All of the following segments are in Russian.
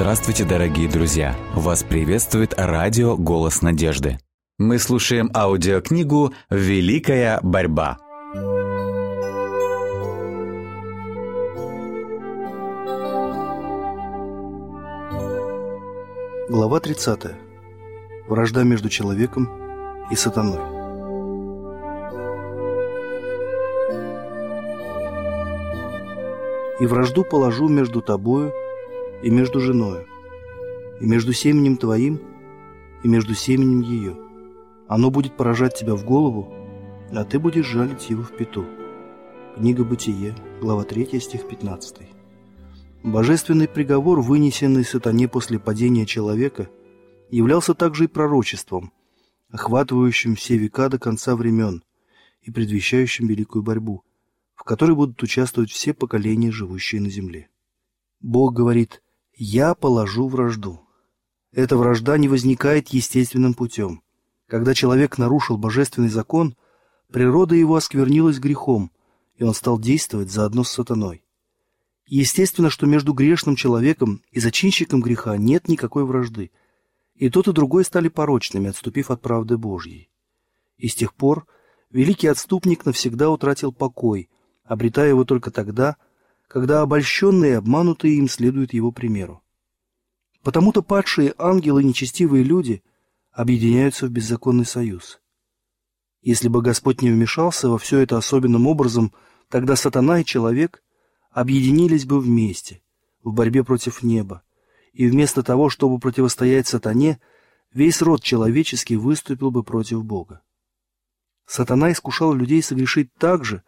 Здравствуйте, дорогие друзья! Вас приветствует радио «Голос надежды». Мы слушаем аудиокнигу «Великая борьба». Глава 30. Вражда между человеком и сатаной. «И вражду положу между тобою и между женою, и между семенем твоим, и между семенем ее. Оно будет поражать тебя в голову, а ты будешь жалить его в пету». Книга Бытие, глава 3, стих 15. Божественный приговор, вынесенный сатане после падения человека, являлся также и пророчеством, охватывающим все века до конца времен и предвещающим великую борьбу, в которой будут участвовать все поколения, живущие на земле. Бог говорит «Я положу вражду». Эта вражда не возникает естественным путем. Когда человек нарушил божественный закон, природа его осквернилась грехом, и он стал действовать заодно с сатаной. Естественно, что между грешным человеком и зачинщиком греха нет никакой вражды. И тот, и другой стали порочными, отступив от правды Божьей. И с тех пор великий отступник навсегда утратил покой, обретая его только тогда, когда обольщенные и обманутые им следуют его примеру. Потому-то падшие ангелы и нечестивые люди объединяются в беззаконный союз. Если бы Господь не вмешался во все это особенным образом, тогда сатана и человек – объединились бы вместе в борьбе против неба, и вместо того, чтобы противостоять сатане, весь род человеческий выступил бы против Бога. Сатана искушал людей согрешить так же,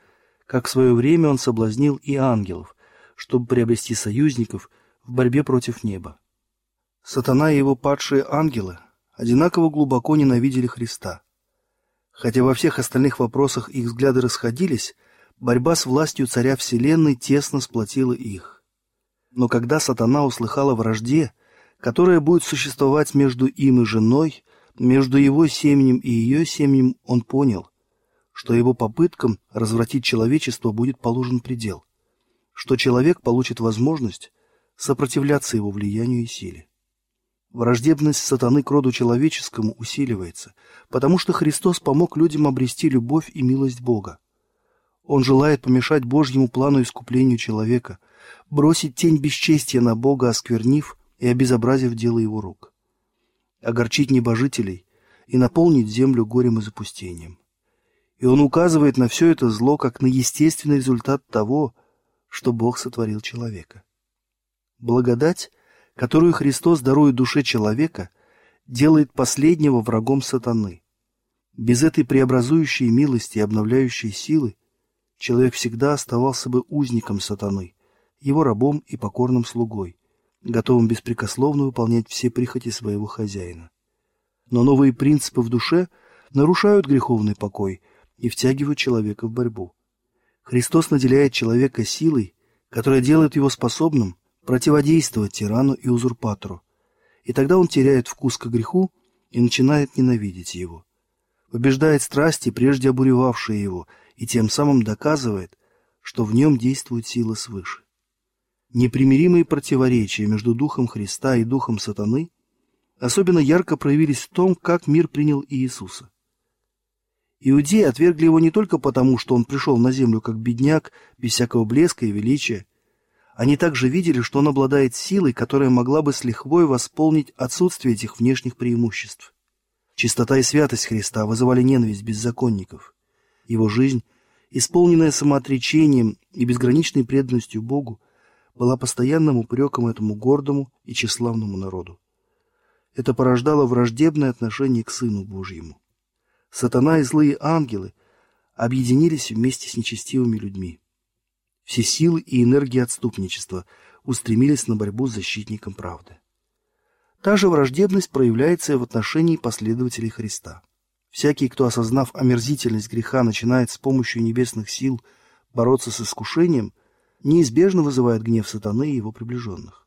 как в свое время он соблазнил и ангелов, чтобы приобрести союзников в борьбе против неба. Сатана и его падшие ангелы одинаково глубоко ненавидели Христа. Хотя во всех остальных вопросах их взгляды расходились – Борьба с властью царя Вселенной тесно сплотила их. Но когда сатана услыхал вражде, которая будет существовать между им и женой, между его семенем и ее семенем, он понял, что его попыткам развратить человечество будет положен предел, что человек получит возможность сопротивляться его влиянию и силе. Враждебность сатаны к роду человеческому усиливается, потому что Христос помог людям обрести любовь и милость Бога. Он желает помешать Божьему плану искуплению человека, бросить тень бесчестия на Бога, осквернив и обезобразив дело его рук, огорчить небожителей и наполнить землю горем и запустением. И он указывает на все это зло как на естественный результат того, что Бог сотворил человека. Благодать, которую Христос дарует душе человека, делает последнего врагом сатаны. Без этой преобразующей милости и обновляющей силы человек всегда оставался бы узником сатаны, его рабом и покорным слугой, готовым беспрекословно выполнять все прихоти своего хозяина. Но новые принципы в душе нарушают греховный покой и втягивают человека в борьбу. Христос наделяет человека силой, которая делает его способным противодействовать тирану и узурпатору, и тогда он теряет вкус к греху и начинает ненавидеть его. Побеждает страсти, прежде обуревавшие его, и тем самым доказывает, что в нем действует сила свыше. Непримиримые противоречия между Духом Христа и Духом Сатаны особенно ярко проявились в том, как мир принял Иисуса. Иудеи отвергли его не только потому, что он пришел на землю как бедняк, без всякого блеска и величия. Они также видели, что он обладает силой, которая могла бы с лихвой восполнить отсутствие этих внешних преимуществ. Чистота и святость Христа вызывали ненависть беззаконников. Его жизнь, исполненная самоотречением и безграничной преданностью Богу, была постоянным упреком этому гордому и тщеславному народу. Это порождало враждебное отношение к Сыну Божьему. Сатана и злые ангелы объединились вместе с нечестивыми людьми. Все силы и энергии отступничества устремились на борьбу с защитником правды. Та же враждебность проявляется и в отношении последователей Христа. Всякий, кто, осознав омерзительность греха, начинает с помощью небесных сил бороться с искушением, неизбежно вызывает гнев сатаны и его приближенных.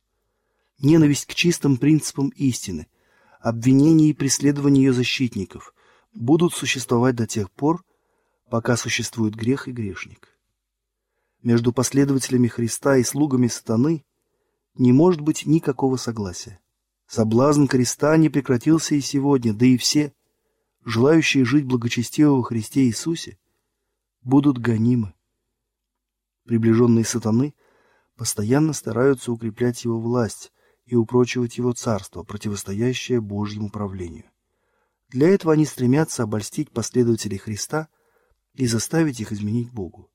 Ненависть к чистым принципам истины, обвинение и преследование ее защитников будут существовать до тех пор, пока существует грех и грешник. Между последователями Христа и слугами сатаны не может быть никакого согласия. Соблазн креста не прекратился и сегодня, да и все, желающие жить благочестиво во Христе Иисусе, будут гонимы. Приближенные сатаны постоянно стараются укреплять его власть и упрочивать его царство, противостоящее Божьему правлению. Для этого они стремятся обольстить последователей Христа и заставить их изменить Богу.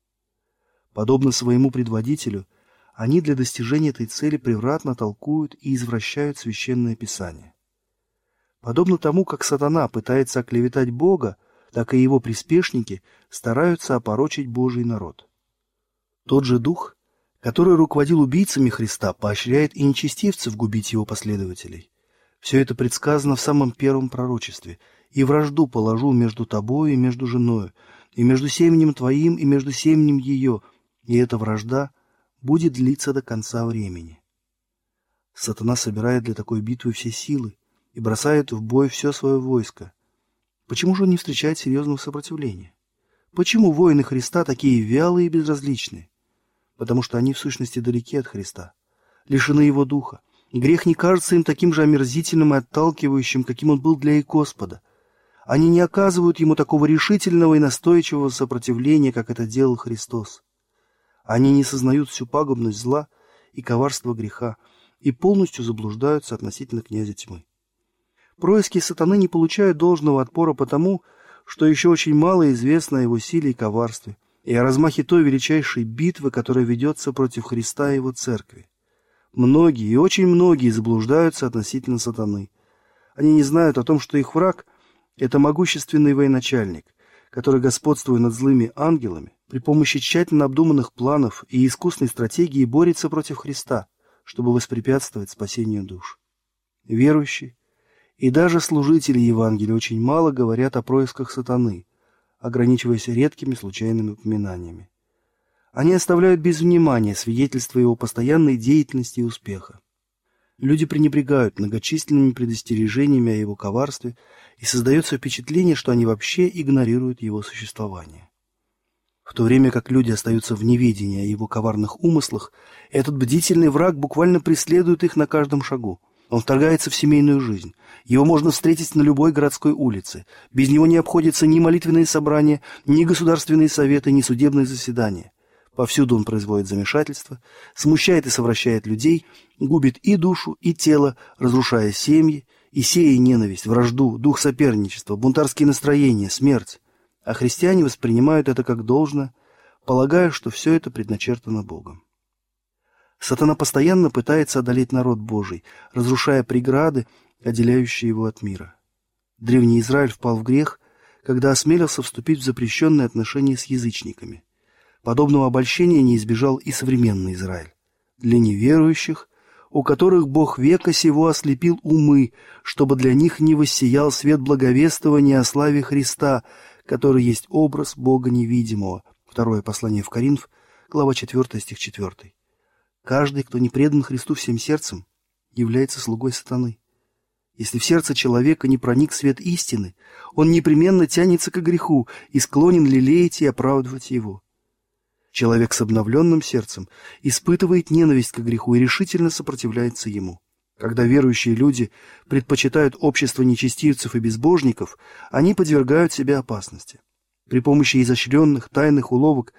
Подобно своему предводителю, они для достижения этой цели превратно толкуют и извращают священное писание. Подобно тому, как сатана пытается оклеветать Бога, так и его приспешники стараются опорочить Божий народ. Тот же дух, который руководил убийцами Христа, поощряет и нечестивцев губить его последователей. Все это предсказано в самом первом пророчестве. «И вражду положу между тобою и между женою, и между семенем твоим и между семенем ее, и эта вражда будет длиться до конца времени». Сатана собирает для такой битвы все силы и бросает в бой все свое войско. Почему же он не встречает серьезного сопротивления? Почему воины Христа такие вялые и безразличные? Потому что они в сущности далеки от Христа, лишены Его Духа, Грех не кажется им таким же омерзительным и отталкивающим, каким он был для их Господа. Они не оказывают ему такого решительного и настойчивого сопротивления, как это делал Христос. Они не сознают всю пагубность зла и коварство греха и полностью заблуждаются относительно князя тьмы. Происки сатаны не получают должного отпора потому, что еще очень мало известно о его силе и коварстве, и о размахе той величайшей битвы, которая ведется против Христа и его церкви. Многие и очень многие заблуждаются относительно сатаны. Они не знают о том, что их враг – это могущественный военачальник, который, господствуя над злыми ангелами, при помощи тщательно обдуманных планов и искусной стратегии борется против Христа, чтобы воспрепятствовать спасению душ. Верующие и даже служители Евангелия очень мало говорят о происках сатаны, ограничиваясь редкими случайными упоминаниями. Они оставляют без внимания свидетельства его постоянной деятельности и успеха. Люди пренебрегают многочисленными предостережениями о его коварстве, и создается впечатление, что они вообще игнорируют его существование. В то время как люди остаются в неведении о его коварных умыслах, этот бдительный враг буквально преследует их на каждом шагу. Он вторгается в семейную жизнь. Его можно встретить на любой городской улице. Без него не обходятся ни молитвенные собрания, ни государственные советы, ни судебные заседания. Повсюду он производит замешательство, смущает и совращает людей, губит и душу, и тело, разрушая семьи, и сея ненависть, вражду, дух соперничества, бунтарские настроения, смерть. А христиане воспринимают это как должно, полагая, что все это предначертано Богом. Сатана постоянно пытается одолеть народ Божий, разрушая преграды, отделяющие его от мира. Древний Израиль впал в грех, когда осмелился вступить в запрещенные отношения с язычниками. Подобного обольщения не избежал и современный Израиль. Для неверующих, у которых Бог века сего ослепил умы, чтобы для них не воссиял свет благовествования о славе Христа, который есть образ Бога невидимого. Второе послание в Коринф, глава 4, стих 4. Каждый, кто не предан Христу всем сердцем, является слугой сатаны. Если в сердце человека не проник свет истины, он непременно тянется к греху и склонен лелеять и оправдывать его. Человек с обновленным сердцем испытывает ненависть к греху и решительно сопротивляется ему. Когда верующие люди предпочитают общество нечестивцев и безбожников, они подвергают себя опасности. При помощи изощренных тайных уловок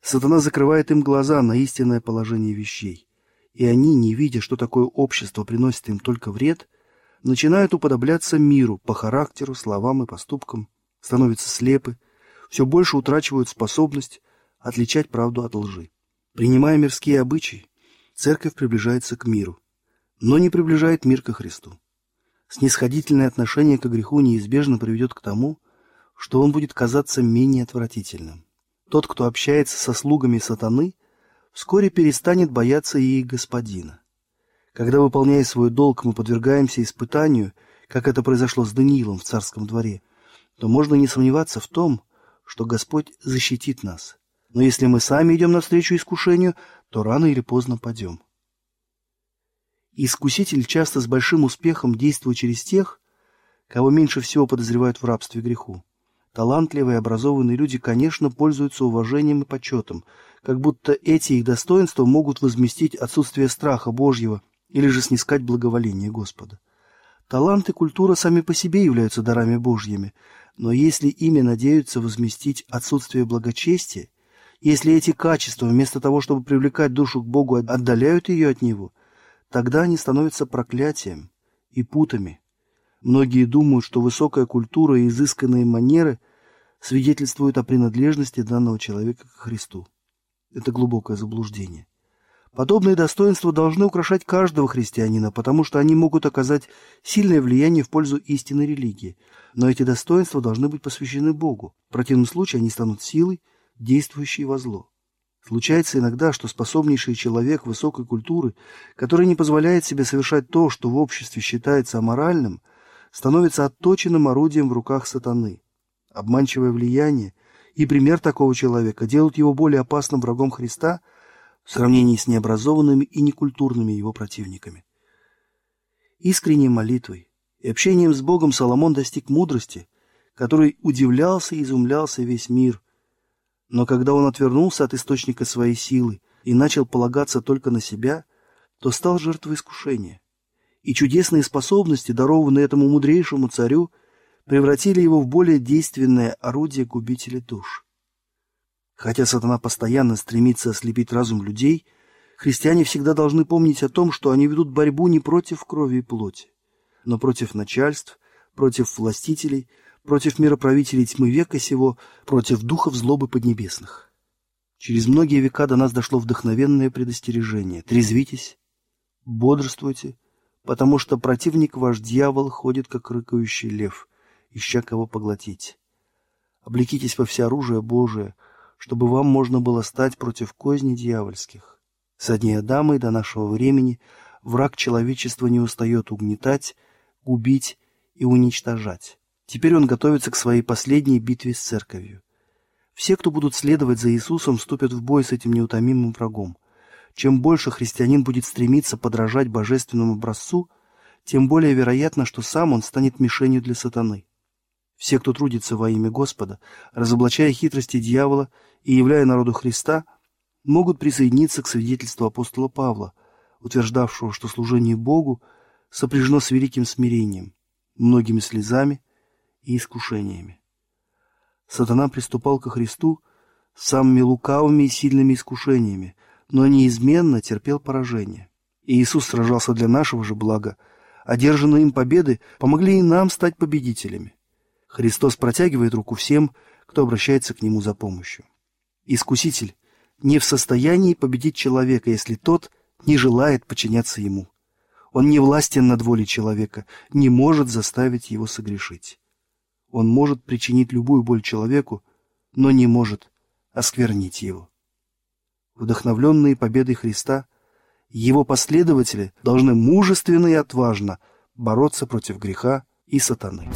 сатана закрывает им глаза на истинное положение вещей. И они, не видя, что такое общество приносит им только вред, начинают уподобляться миру по характеру, словам и поступкам, становятся слепы, все больше утрачивают способность отличать правду от лжи. Принимая мирские обычаи, церковь приближается к миру, но не приближает мир ко Христу. Снисходительное отношение к греху неизбежно приведет к тому, что он будет казаться менее отвратительным. Тот, кто общается со слугами сатаны, вскоре перестанет бояться и господина. Когда, выполняя свой долг, мы подвергаемся испытанию, как это произошло с Даниилом в царском дворе, то можно не сомневаться в том, что Господь защитит нас, но если мы сами идем навстречу искушению, то рано или поздно падем. Искуситель часто с большим успехом действует через тех, кого меньше всего подозревают в рабстве греху. Талантливые и образованные люди, конечно, пользуются уважением и почетом, как будто эти их достоинства могут возместить отсутствие страха Божьего или же снискать благоволение Господа. Талант и культура сами по себе являются дарами Божьими, но если ими надеются возместить отсутствие благочестия, если эти качества, вместо того, чтобы привлекать душу к Богу, отдаляют ее от Него, тогда они становятся проклятием и путами. Многие думают, что высокая культура и изысканные манеры свидетельствуют о принадлежности данного человека к Христу. Это глубокое заблуждение. Подобные достоинства должны украшать каждого христианина, потому что они могут оказать сильное влияние в пользу истинной религии. Но эти достоинства должны быть посвящены Богу. В противном случае они станут силой, действующей во зло. Случается иногда, что способнейший человек высокой культуры, который не позволяет себе совершать то, что в обществе считается аморальным, становится отточенным орудием в руках сатаны. Обманчивое влияние и пример такого человека делают его более опасным врагом Христа – в сравнении с необразованными и некультурными его противниками. Искренней молитвой и общением с Богом Соломон достиг мудрости, которой удивлялся и изумлялся весь мир. Но когда он отвернулся от источника своей силы и начал полагаться только на себя, то стал жертвой искушения. И чудесные способности, дарованные этому мудрейшему царю, превратили его в более действенное орудие губителя душ. Хотя сатана постоянно стремится ослепить разум людей, христиане всегда должны помнить о том, что они ведут борьбу не против крови и плоти, но против начальств, против властителей, против мироправителей тьмы века сего, против духов злобы поднебесных. Через многие века до нас дошло вдохновенное предостережение. Трезвитесь, бодрствуйте, потому что противник ваш дьявол ходит, как рыкающий лев, ища кого поглотить. Облекитесь во всеоружие Божие — чтобы вам можно было стать против козни дьявольских. Со дней Адама и до нашего времени враг человечества не устает угнетать, губить и уничтожать. Теперь он готовится к своей последней битве с церковью. Все, кто будут следовать за Иисусом, вступят в бой с этим неутомимым врагом. Чем больше христианин будет стремиться подражать божественному образцу, тем более вероятно, что сам он станет мишенью для сатаны. Все, кто трудится во имя Господа, разоблачая хитрости дьявола и являя народу Христа, могут присоединиться к свидетельству апостола Павла, утверждавшего, что служение Богу сопряжено с великим смирением, многими слезами и искушениями. Сатана приступал ко Христу с самыми лукавыми и сильными искушениями, но неизменно терпел поражение. И Иисус сражался для нашего же блага. Одержанные им победы помогли и нам стать победителями. Христос протягивает руку всем, кто обращается к Нему за помощью. Искуситель не в состоянии победить человека, если тот не желает подчиняться Ему. Он не властен над волей человека, не может заставить его согрешить. Он может причинить любую боль человеку, но не может осквернить его. Вдохновленные победой Христа, его последователи должны мужественно и отважно бороться против греха и сатаны.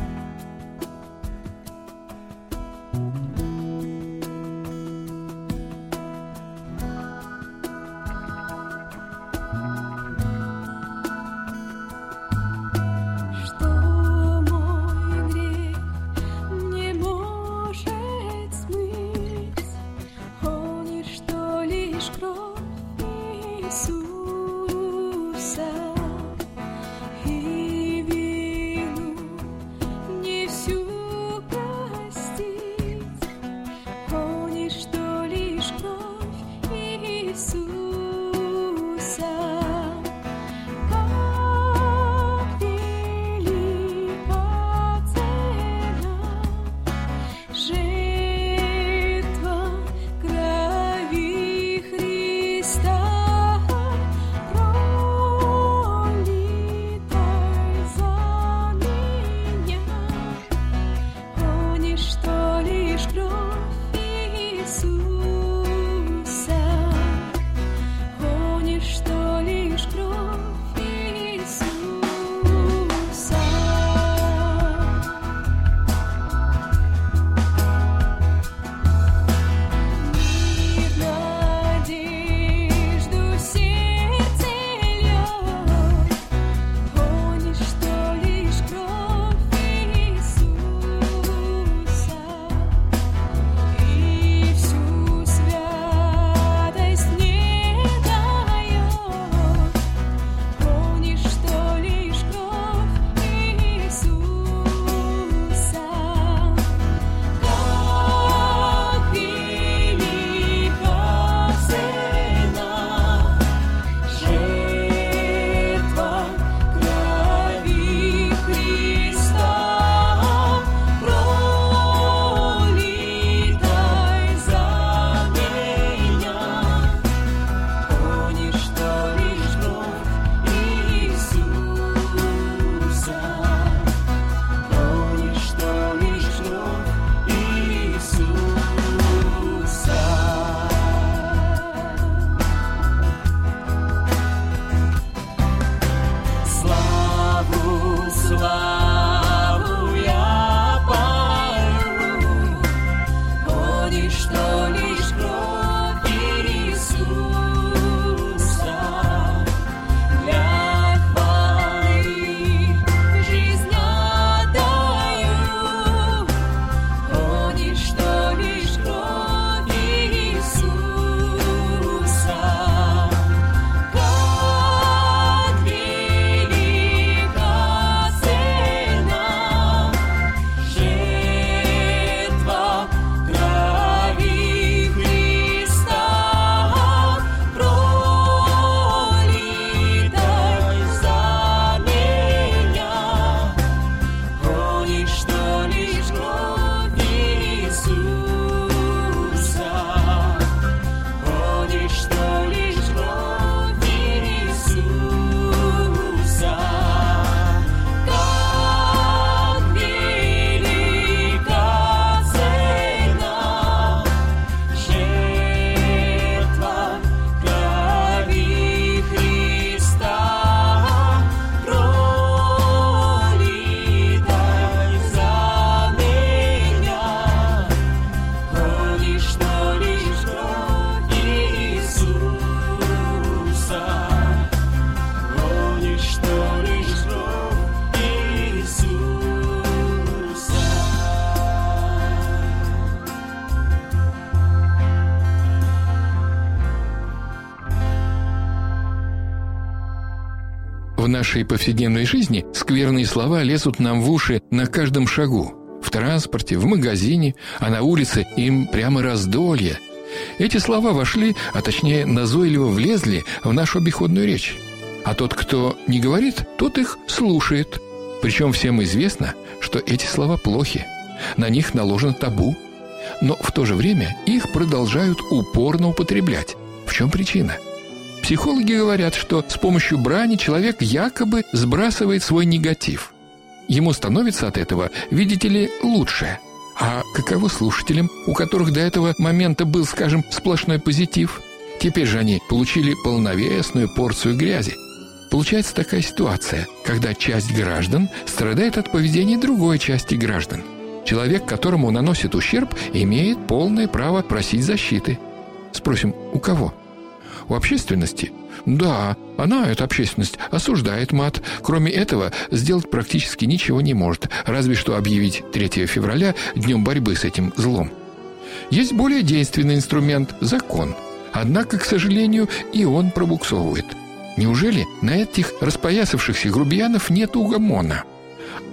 Нашей повседневной жизни скверные слова лезут нам в уши на каждом шагу. В транспорте, в магазине, а на улице им прямо раздолье. Эти слова вошли, а точнее назойливо влезли в нашу обиходную речь. А тот, кто не говорит, тот их слушает. Причем всем известно, что эти слова плохи. На них наложено табу. Но в то же время их продолжают упорно употреблять. В чем причина? – Психологи говорят, что с помощью брани человек якобы сбрасывает свой негатив. Ему становится от этого, видите ли, лучше. А каково слушателям, у которых до этого момента был, скажем, сплошной позитив? Теперь же они получили полновесную порцию грязи. Получается такая ситуация, когда часть граждан страдает от поведения другой части граждан. Человек, которому наносит ущерб, имеет полное право просить защиты. Спросим, у кого? У общественности? Да, она, эта общественность, осуждает мат. Кроме этого, сделать практически ничего не может, разве что объявить 3 февраля днем борьбы с этим злом. Есть более действенный инструмент – закон. Однако, к сожалению, и он пробуксовывает. Неужели на этих распоясавшихся грубиянов нет угомона?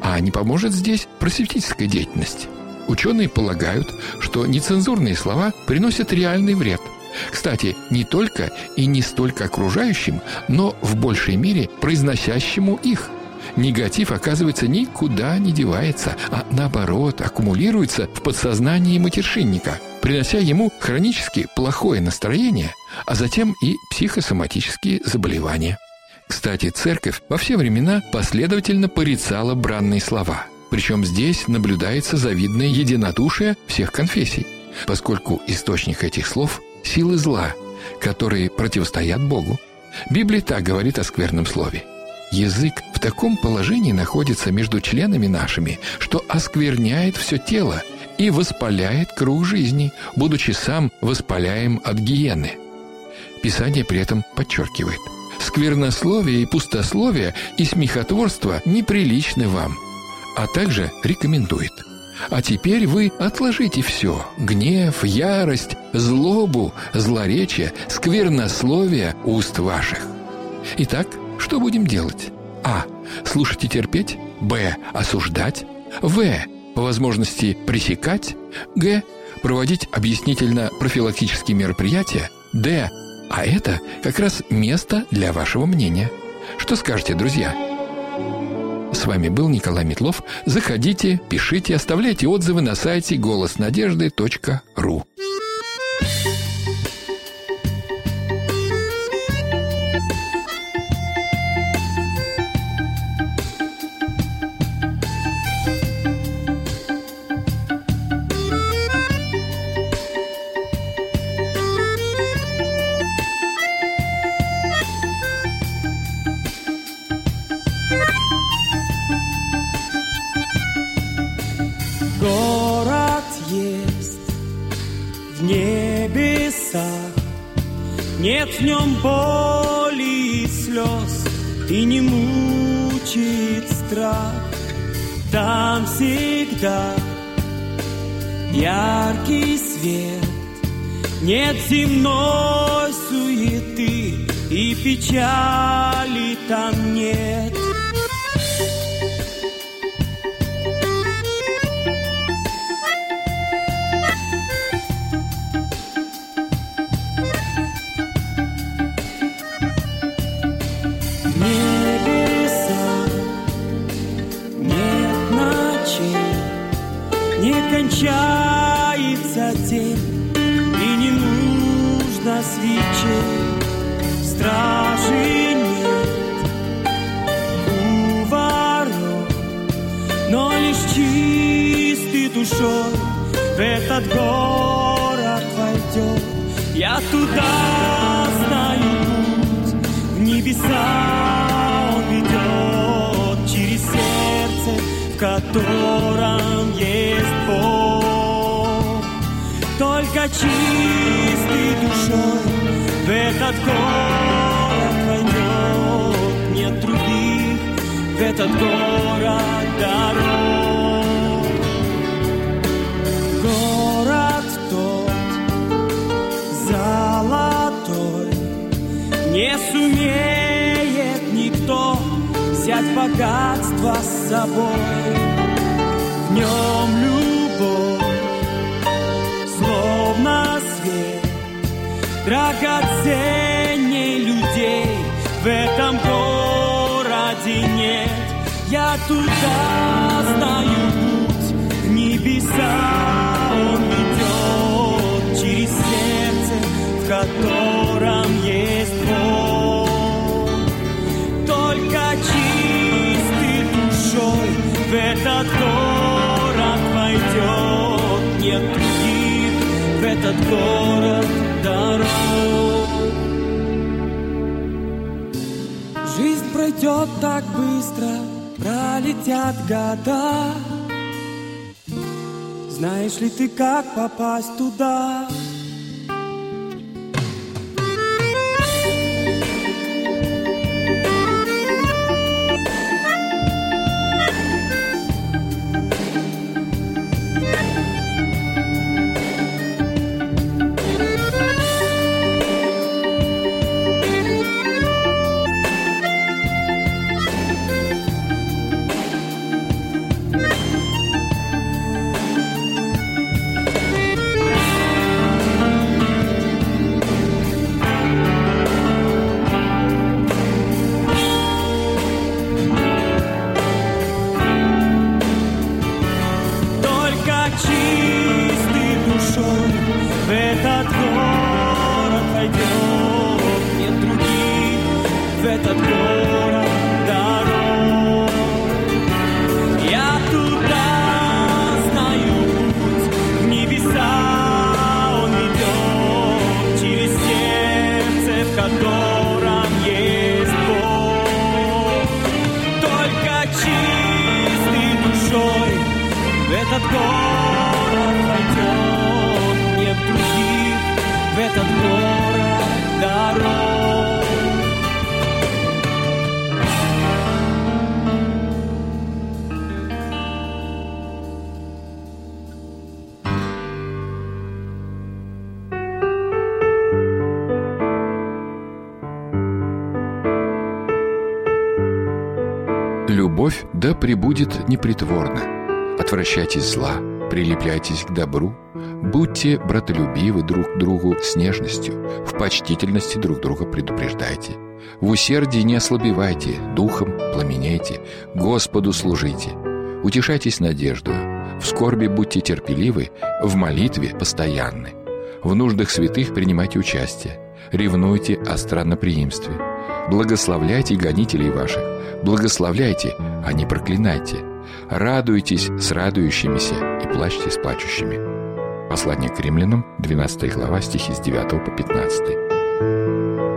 А не поможет здесь просветительская деятельность? Ученые полагают, что нецензурные слова приносят реальный вред – кстати, не только и не столько окружающим, но в большей мере произносящему их. Негатив, оказывается, никуда не девается, а наоборот аккумулируется в подсознании матершинника, принося ему хронически плохое настроение, а затем и психосоматические заболевания. Кстати, церковь во все времена последовательно порицала бранные слова. Причем здесь наблюдается завидное единодушие всех конфессий, поскольку источник этих слов силы зла, которые противостоят Богу. Библия так говорит о скверном слове. Язык в таком положении находится между членами нашими, что оскверняет все тело и воспаляет круг жизни, будучи сам воспаляем от гиены. Писание при этом подчеркивает – сквернословие и пустословие и смехотворство неприличны вам, а также рекомендует – а теперь вы отложите все – гнев, ярость, злобу, злоречие, сквернословие уст ваших. Итак, что будем делать? А. Слушать и терпеть. Б. Осуждать. В. По возможности пресекать. Г. Проводить объяснительно-профилактические мероприятия. Д. А это как раз место для вашего мнения. Что скажете, друзья? С вами был Николай Метлов. Заходите, пишите, оставляйте отзывы на сайте голоснадежды.ру. небесах. Нет в нем боли и слез, и не мучит страх. Там всегда яркий свет, нет земной суеты и печали там нет. Нужно свечей, стражи нет у ворот, но лишь чистый душой в этот город войдет. Я туда знаю путь, в небеса он ведет через сердце, в котором есть Бог. Только чистой душой в этот город войдет. Нет других в этот город дорог. Город тот золотой не сумеет никто взять богатство с собой. В нем любовь, драгоценней людей в этом городе нет. Я туда знаю путь, в небеса он ведет через сердце, в котором есть Бог. Только чистой душой в этот город войдет. Нет других в этот город пройдет так быстро, пролетят года. Знаешь ли ты, как попасть туда? Пребудет непритворно. Отвращайтесь зла, прилепляйтесь к добру, будьте братолюбивы друг другу с нежностью, в почтительности друг друга предупреждайте. В усердии не ослабевайте, духом пламенейте, Господу служите. Утешайтесь надеждою, в скорби будьте терпеливы, в молитве постоянны. В нуждах святых принимайте участие, ревнуйте о странноприимстве. Благословляйте гонителей ваших, благословляйте, а не проклинайте. Радуйтесь с радующимися и плачьте с плачущими. Послание к римлянам, 12 глава, стихи с 9 по 15.